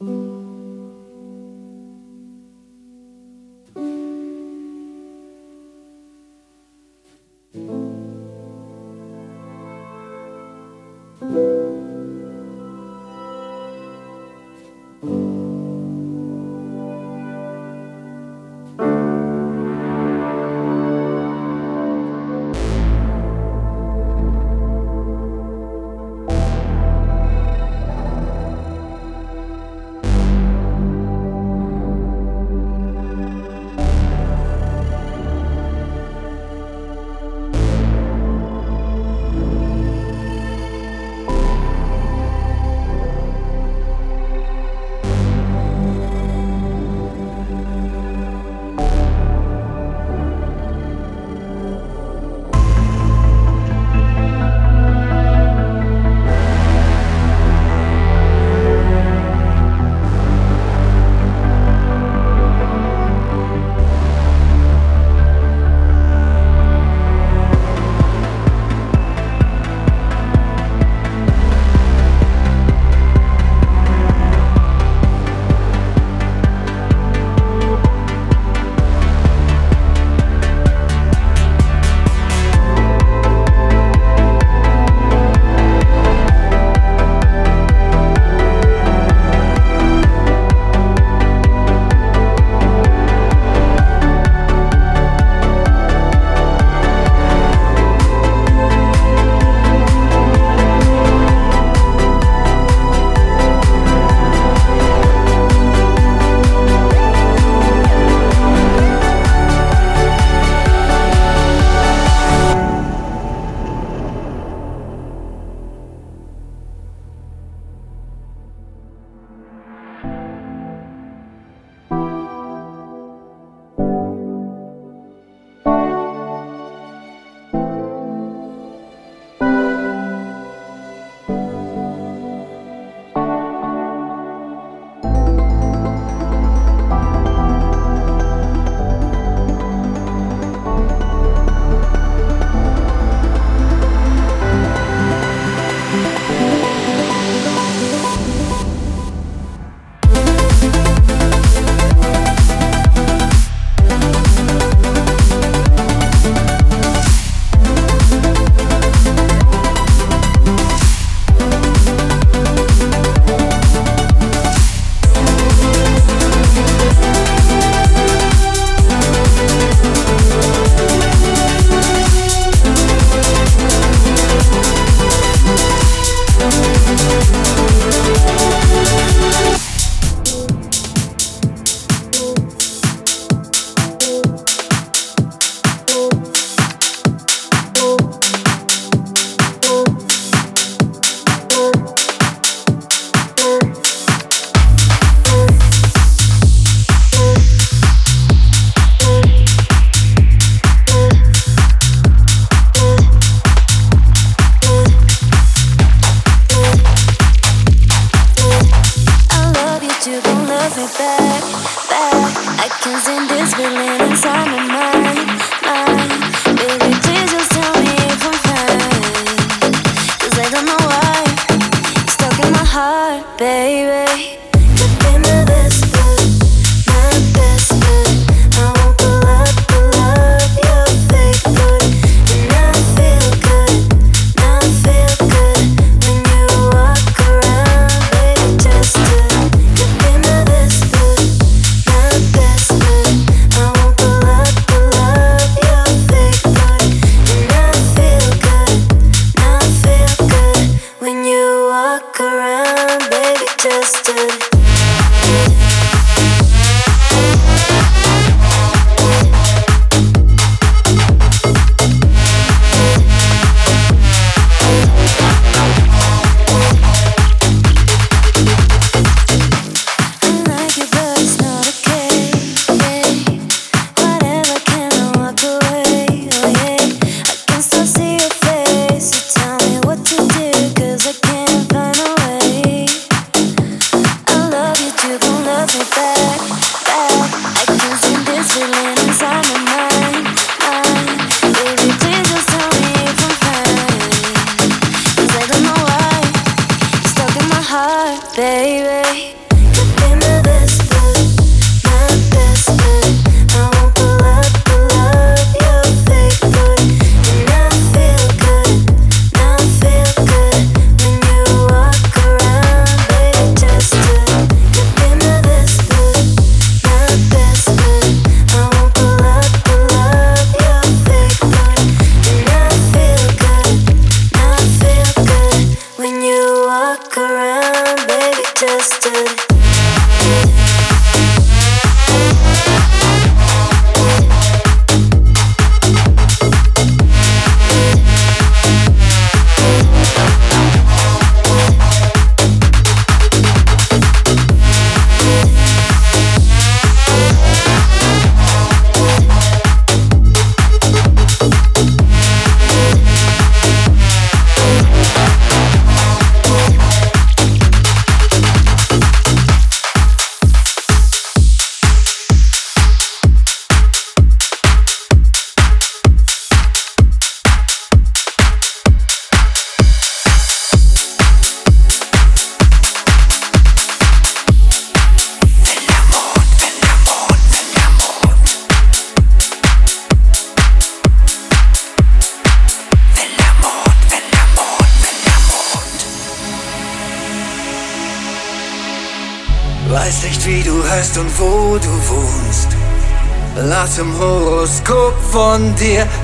Mm-hmm. why. Stuck in my heart, baby.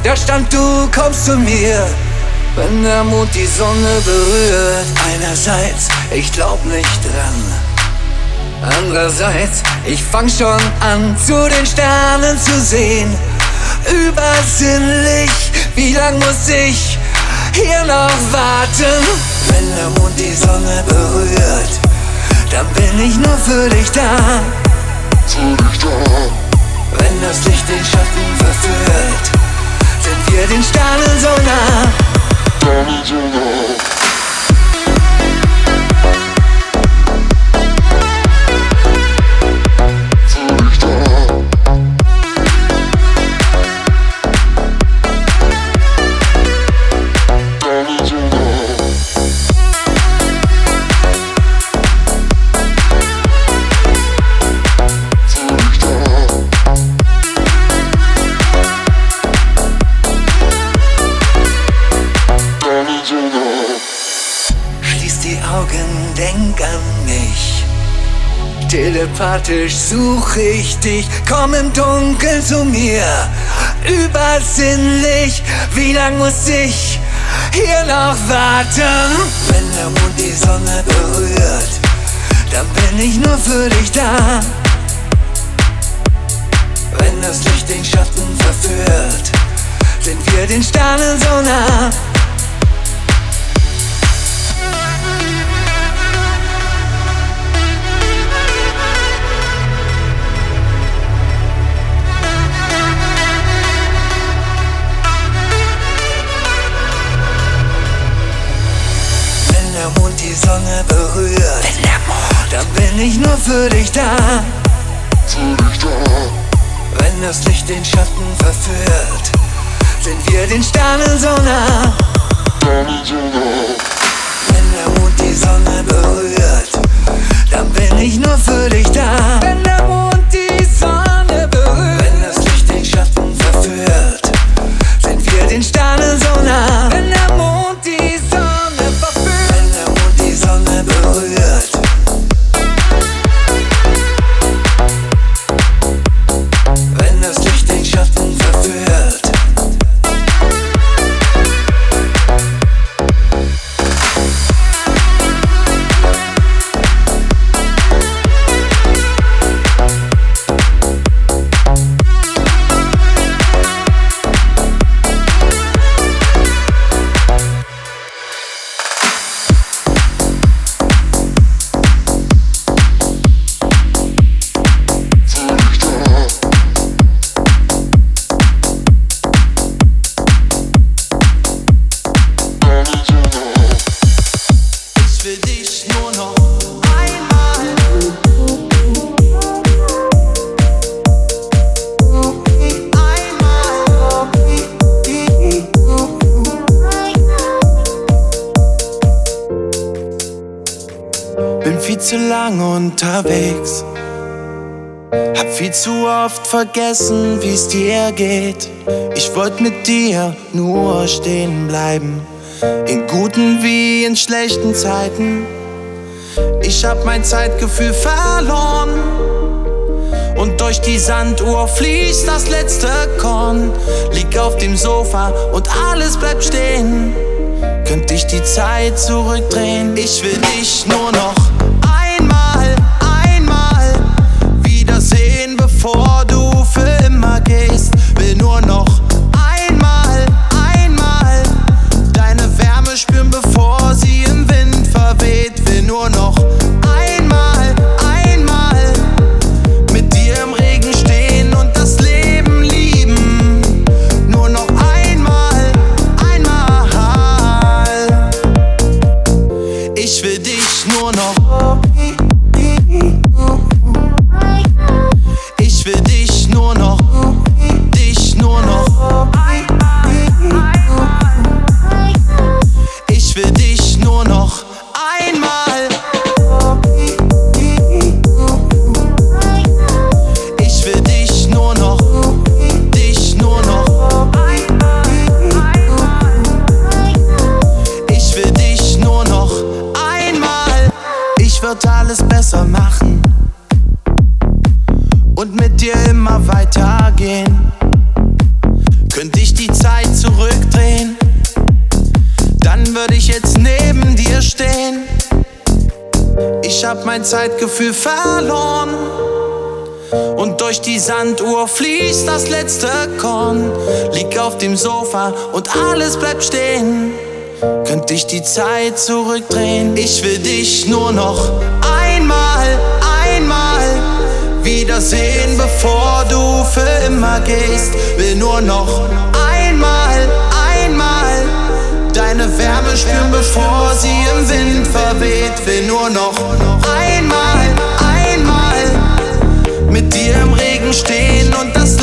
Da stand du kommst zu mir. Wenn der Mond die Sonne berührt, einerseits, ich glaub nicht dran. Andererseits, ich fang schon an, zu den Sternen zu sehen. Übersinnlich, wie lang muss ich hier noch warten? Wenn der Mond die Sonne berührt, dann bin ich nur für dich da. Für dich da. Wenn das Licht den Schatten verführt, sind wir den Sternen so nah. Sternen so nah. Telepathisch such ich dich, komm im Dunkeln zu mir. Übersinnlich, wie lang muss ich hier noch warten? Wenn der Mond die Sonne berührt, dann bin ich nur für dich da. Wenn das Licht den Schatten verführt, sind wir den Sternen so nah. Sonne berührt, dann bin ich nur für dich da. Für dich da. Wenn das Licht den Schatten verführt, sind wir den Sternen so nah. Wenn der Mond die Sonne berührt, dann bin ich nur für dich da. Wenn der Mond die Sonne berührt, wenn das Licht den Schatten verführt, sind wir den Sternen so nah. Unterwegs. Hab viel zu oft vergessen, wie's dir geht. Ich wollte mit dir nur stehen bleiben. In guten wie in schlechten Zeiten. Ich hab mein Zeitgefühl verloren. Und durch die Sanduhr fließt das letzte Korn. Lieg auf dem Sofa und alles bleibt stehen. Könnte ich die Zeit zurückdrehen? Ich will dich nur noch mein Zeitgefühl verloren. Und durch die Sanduhr fließt das letzte Korn. Lieg auf dem Sofa und alles bleibt stehen. Könnte ich die Zeit zurückdrehen? Ich will dich nur noch einmal, einmal wiedersehen, bevor du für immer gehst. Will nur noch einmal deine Wärme spüren, bevor sie im Wind verweht. Will nur noch einmal, einmal mit dir im Regen stehen und das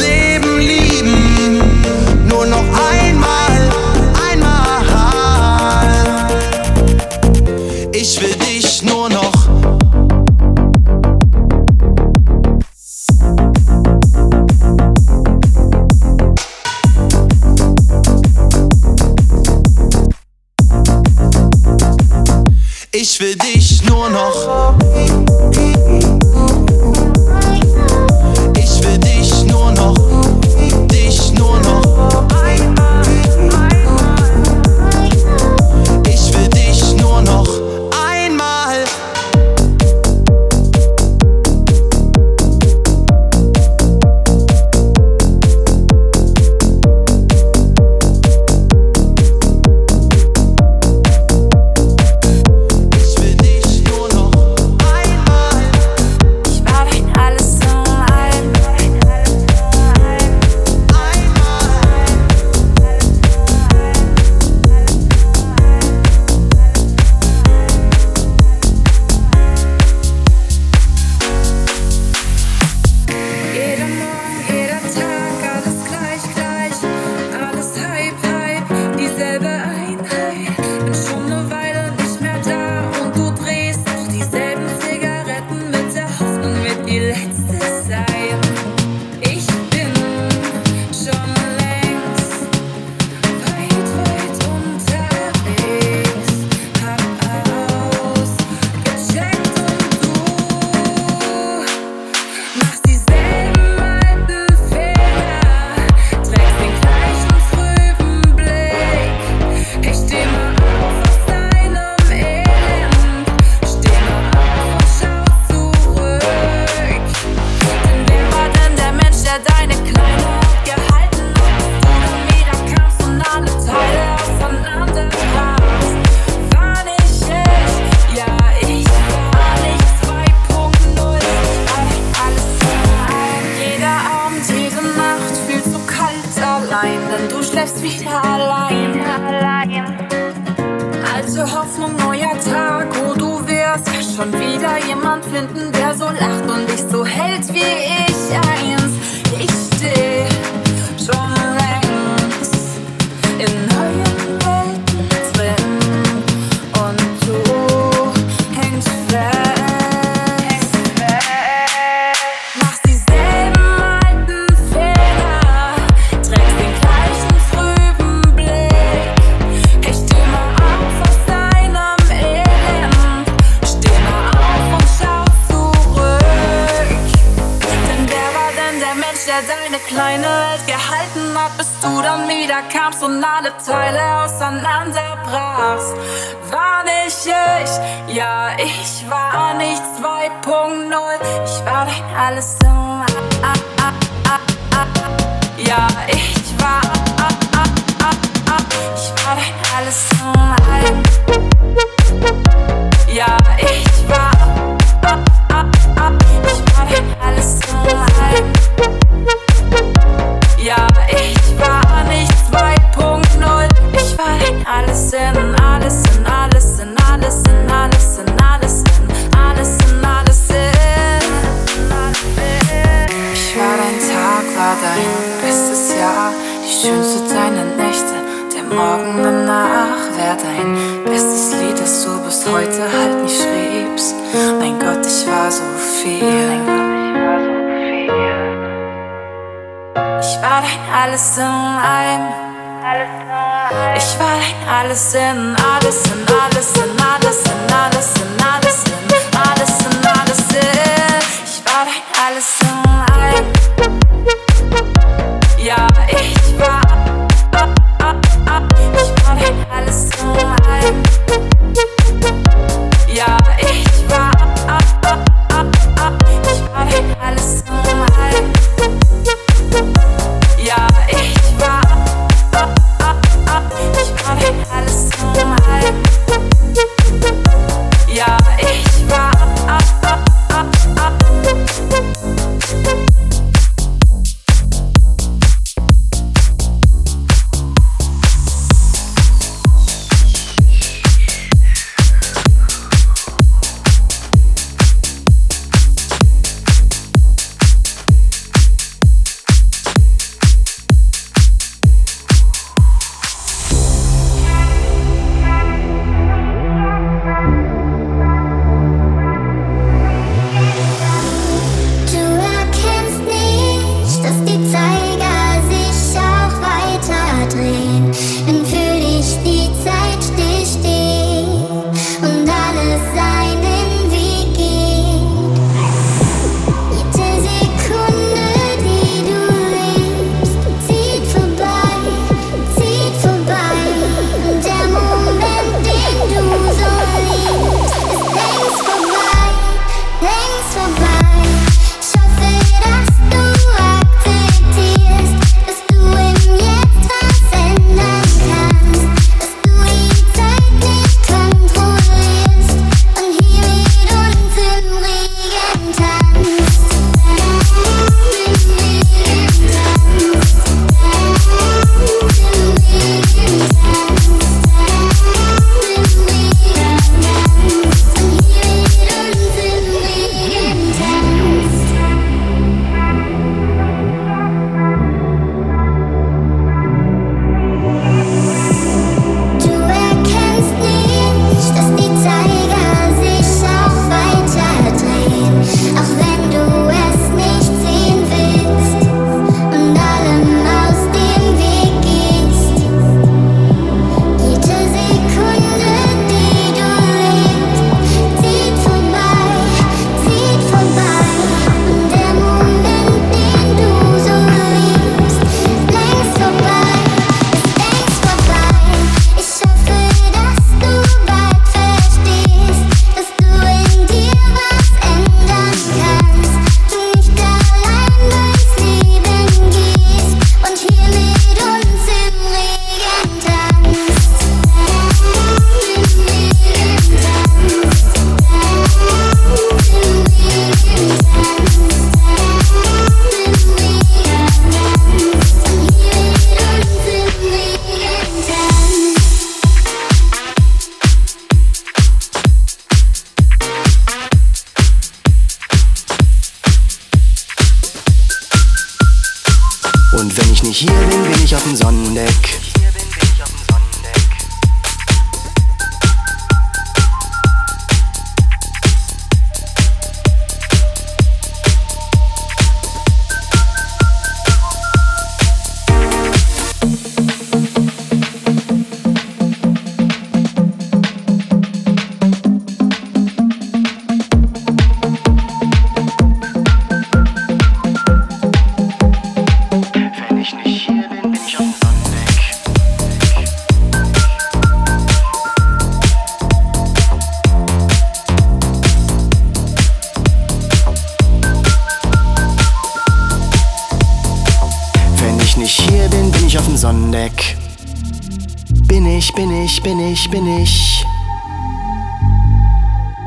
ich, bin ich.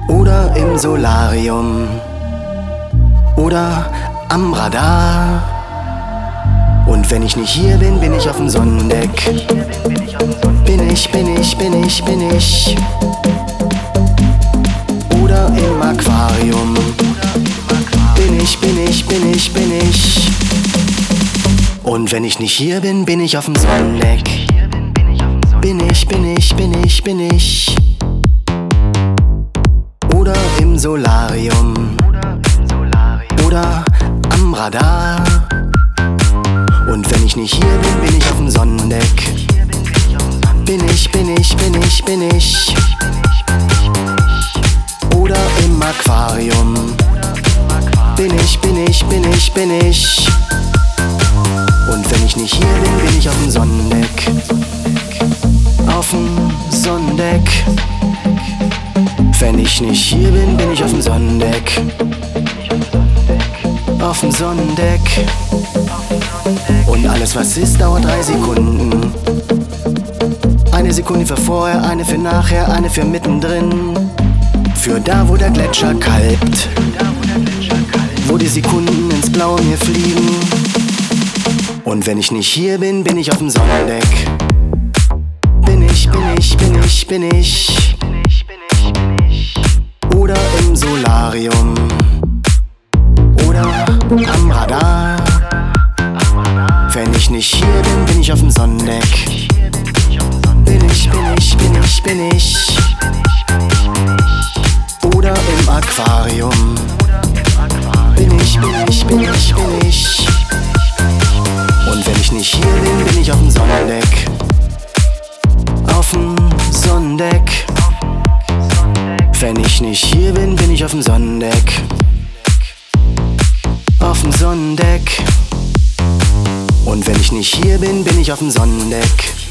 Oder im Solarium. Oder am Radar. Und wenn ich nicht hier bin, bin ich auf dem Sonnendeck. Bin ich, bin ich, bin ich, bin ich. Oder im Aquarium. Bin ich, bin ich, bin ich, bin ich. Und wenn ich nicht hier bin, bin ich auf dem Sonnendeck. Bin ich, bin ich, bin ich, bin ich. Oder im Solarium. Oder am Radar. Und wenn ich nicht hier bin, bin ich auf dem Sonnendeck. Bin ich, bin ich, bin ich, bin ich. Oder im Aquarium. Bin ich, bin ich, bin ich, bin ich. Und wenn ich nicht hier bin, bin ich auf dem Sonnendeck auf dem Sonnendeck. Wenn ich nicht hier bin, bin ich auf dem Sonnendeck. Auf dem Sonnendeck. Und alles, was ist, dauert drei Sekunden. Eine Sekunde für vorher, eine für nachher, eine für mittendrin. Für da, wo der Gletscher kalbt. Wo die Sekunden ins Blaue mir fliegen. Und wenn ich nicht hier bin, bin ich auf dem Sonnendeck ich, bin ich, bin ich. Oder im Solarium. Oder am Radar. Wenn ich nicht hier bin, bin ich auf dem Sonnendeck. Bin ich, bin ich, bin ich, bin ich. Oder bin, bin ich auf dem Sonnendeck. Auf dem Sonnendeck. Und wenn ich nicht hier bin, bin ich auf dem Sonnendeck.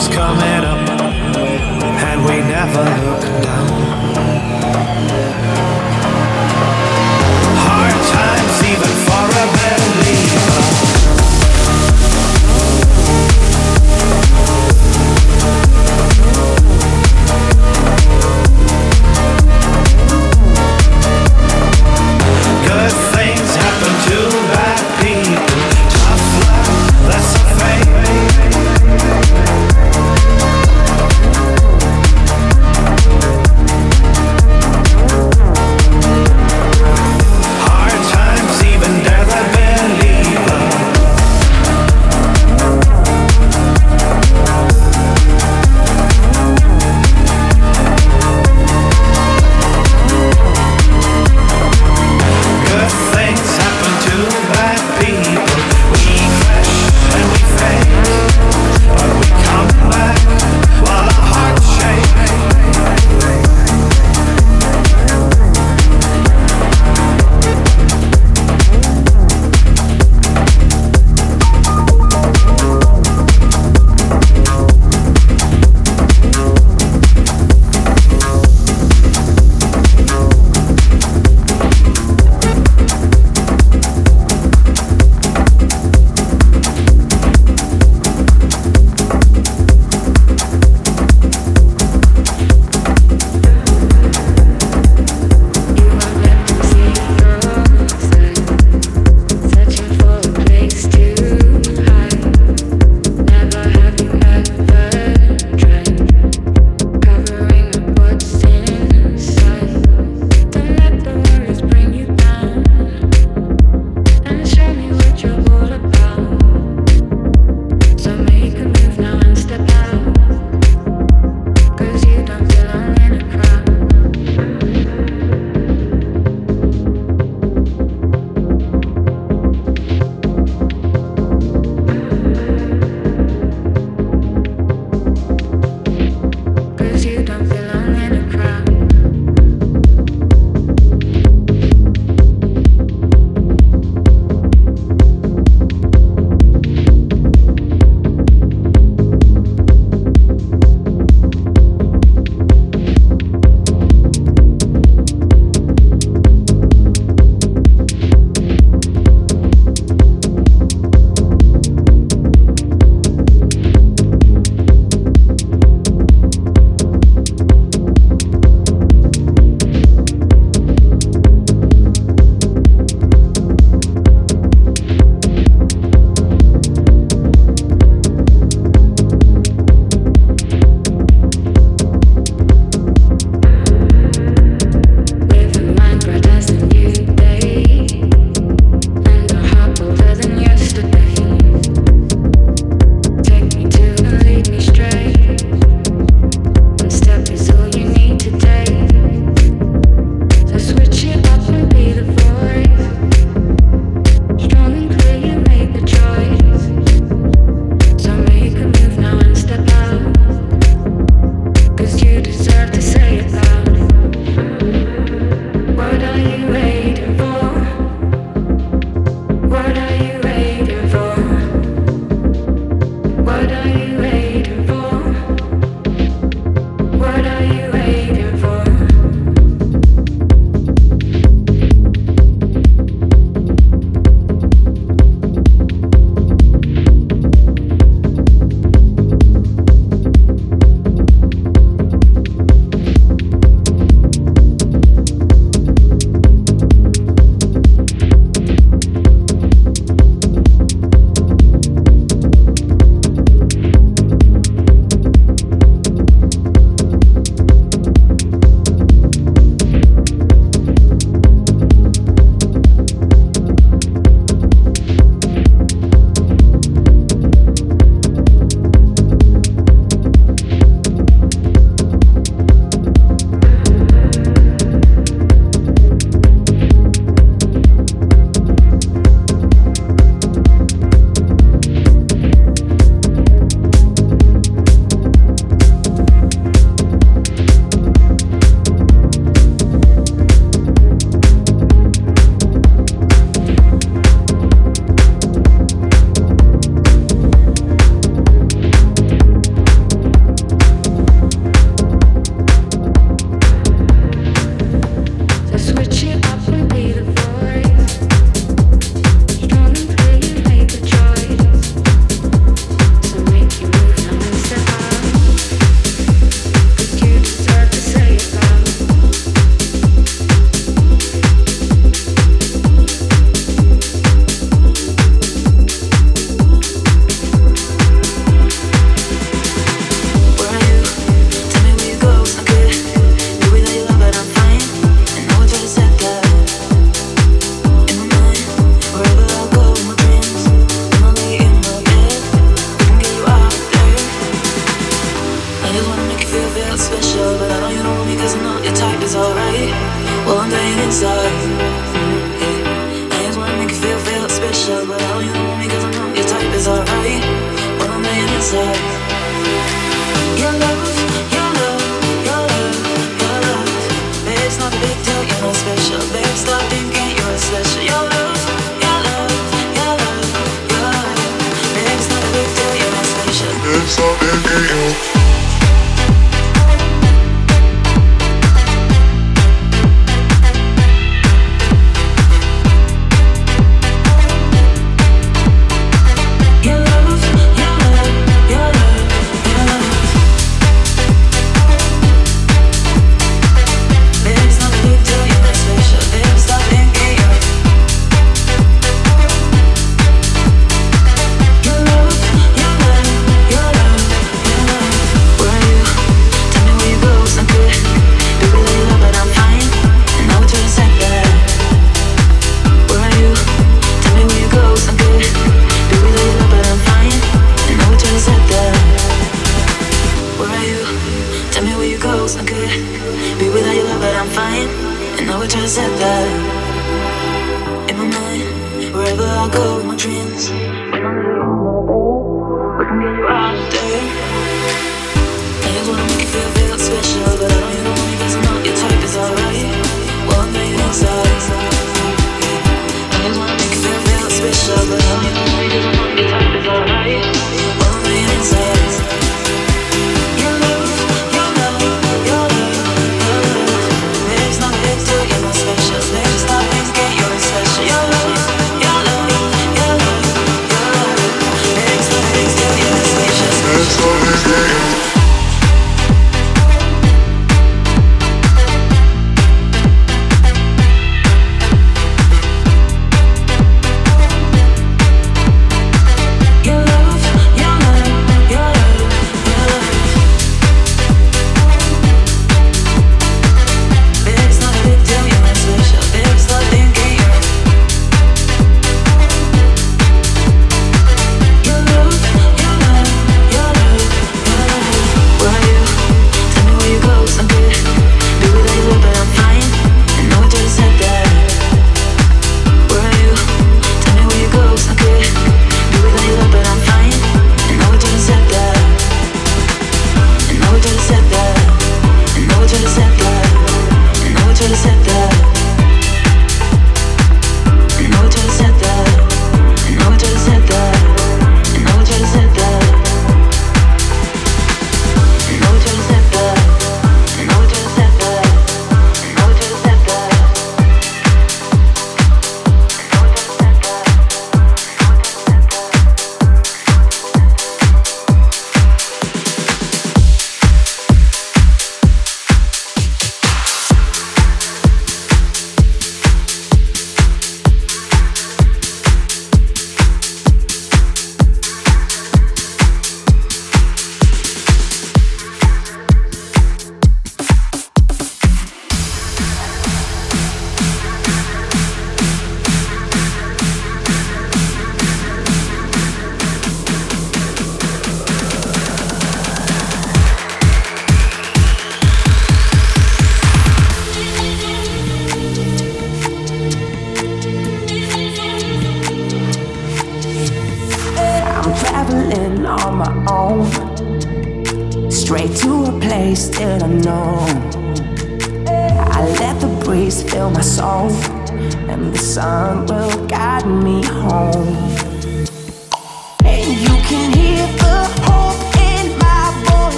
Sun's coming up and we never look down.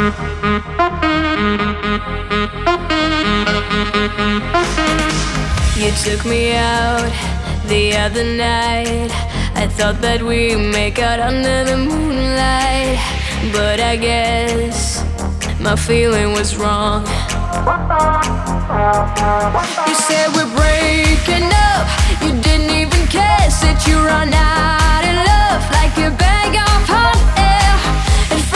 You took me out the other night. I thought that we'd make out under the moonlight. But I guess my feeling was wrong. You said we're breaking up. You didn't even care that you run out of love like a bag of hot.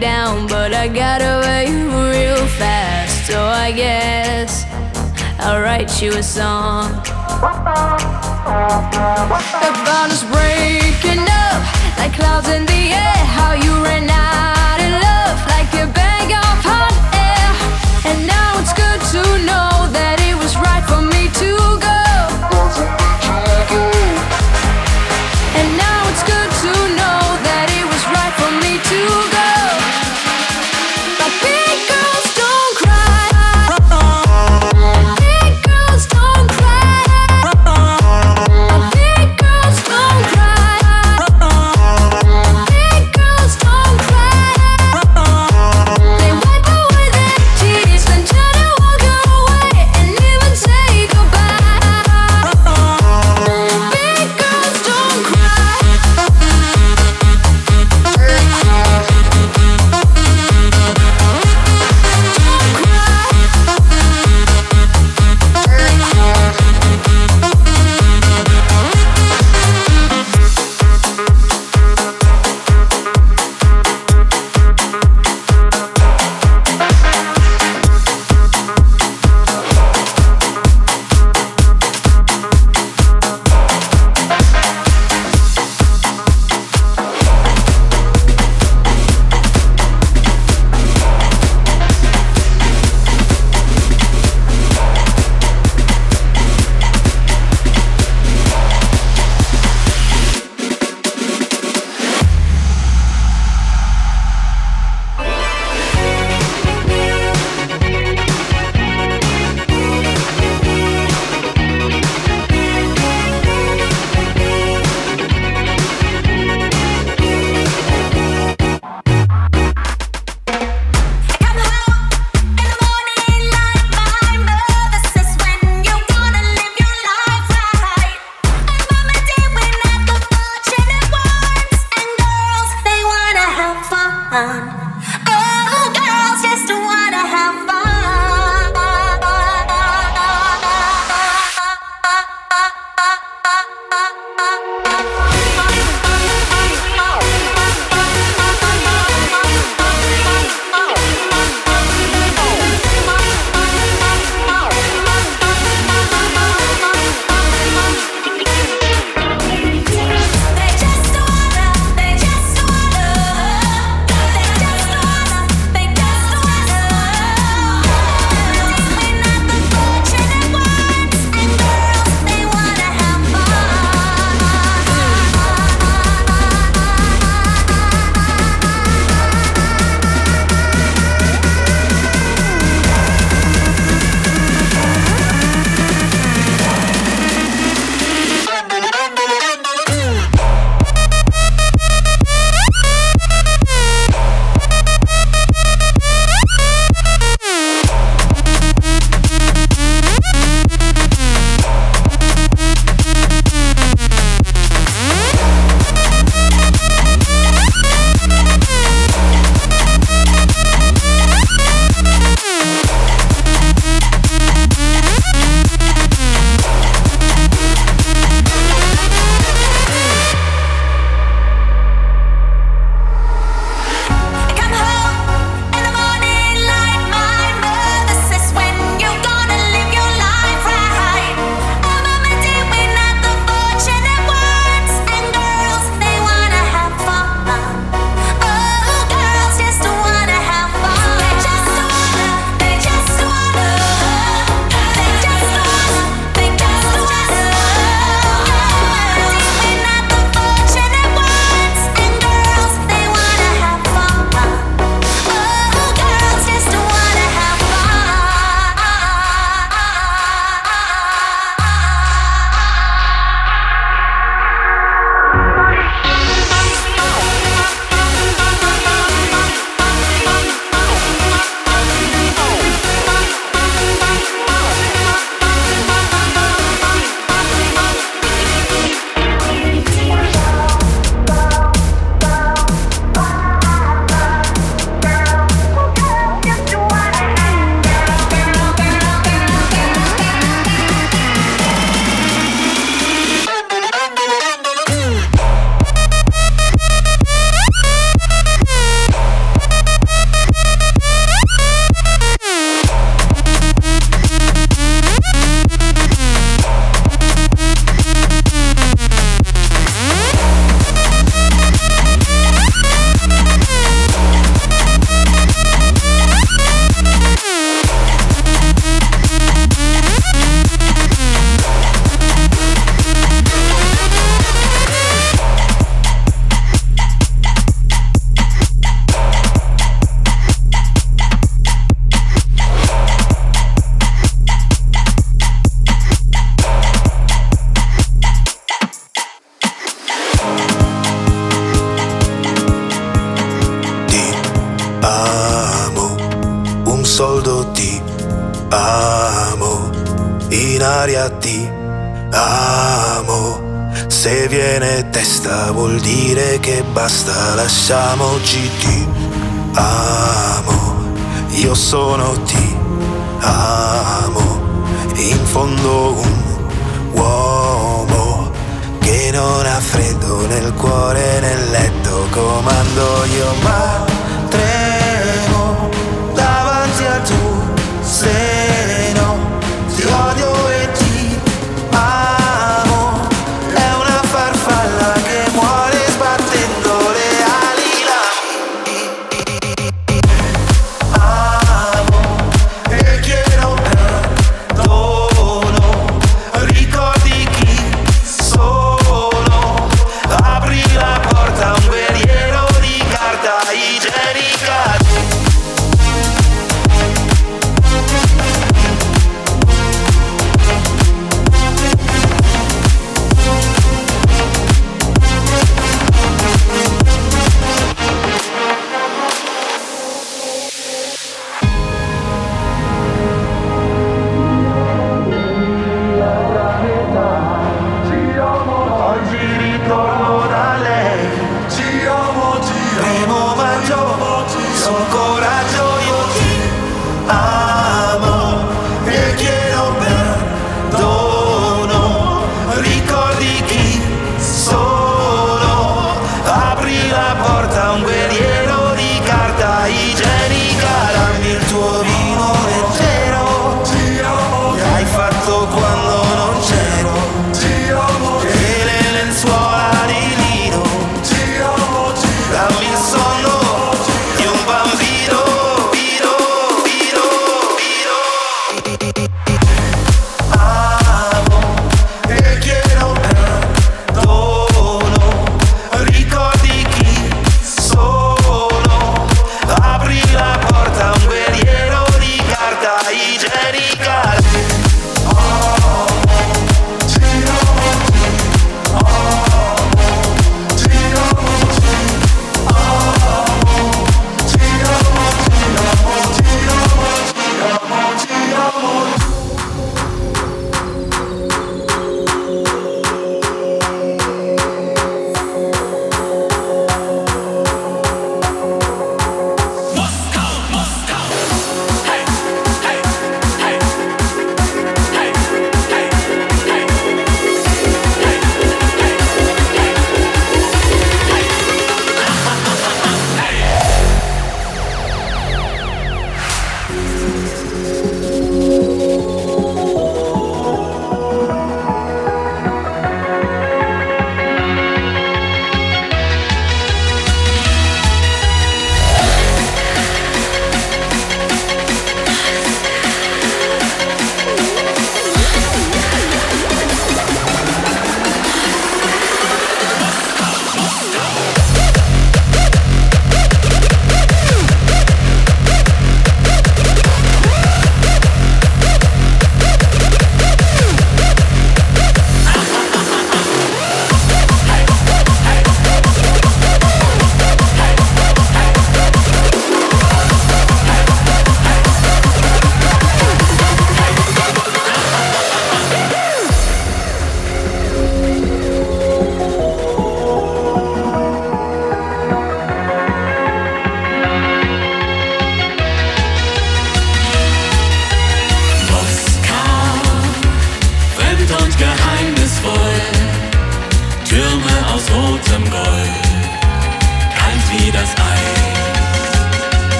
down, but I got away real fast. So I guess I'll write you a song The bond is breaking up like clouds in the air. How you. on lasciamoci ti amo, io sono ti amo, in fondo un uomo che non ha freddo nel cuore, nel letto, comando io ma tremo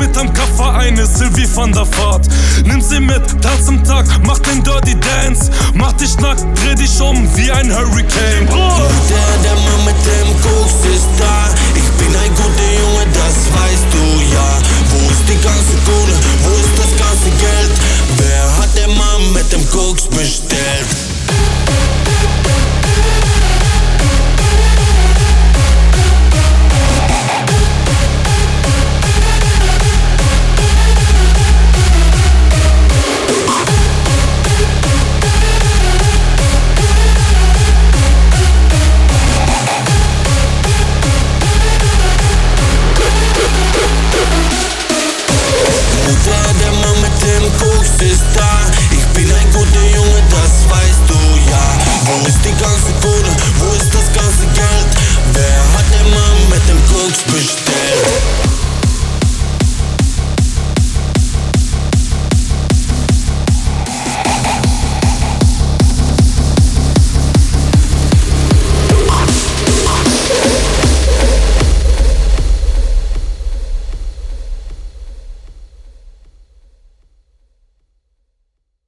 mit am Koffer eine Sylvie von der Fahrt. Nimm sie mit, tanz im Tag, mach den Dirty Dance. Mach dich nackt, dreh dich um wie ein Hurricane. Der, der Mann mit dem Koks ist da. Ich bin ein guter Junge, das weißt du ja. Wo ist die ganze Kohle? Wo ist das ganze Geld? Wer hat der Mann mit dem Koks bestellt?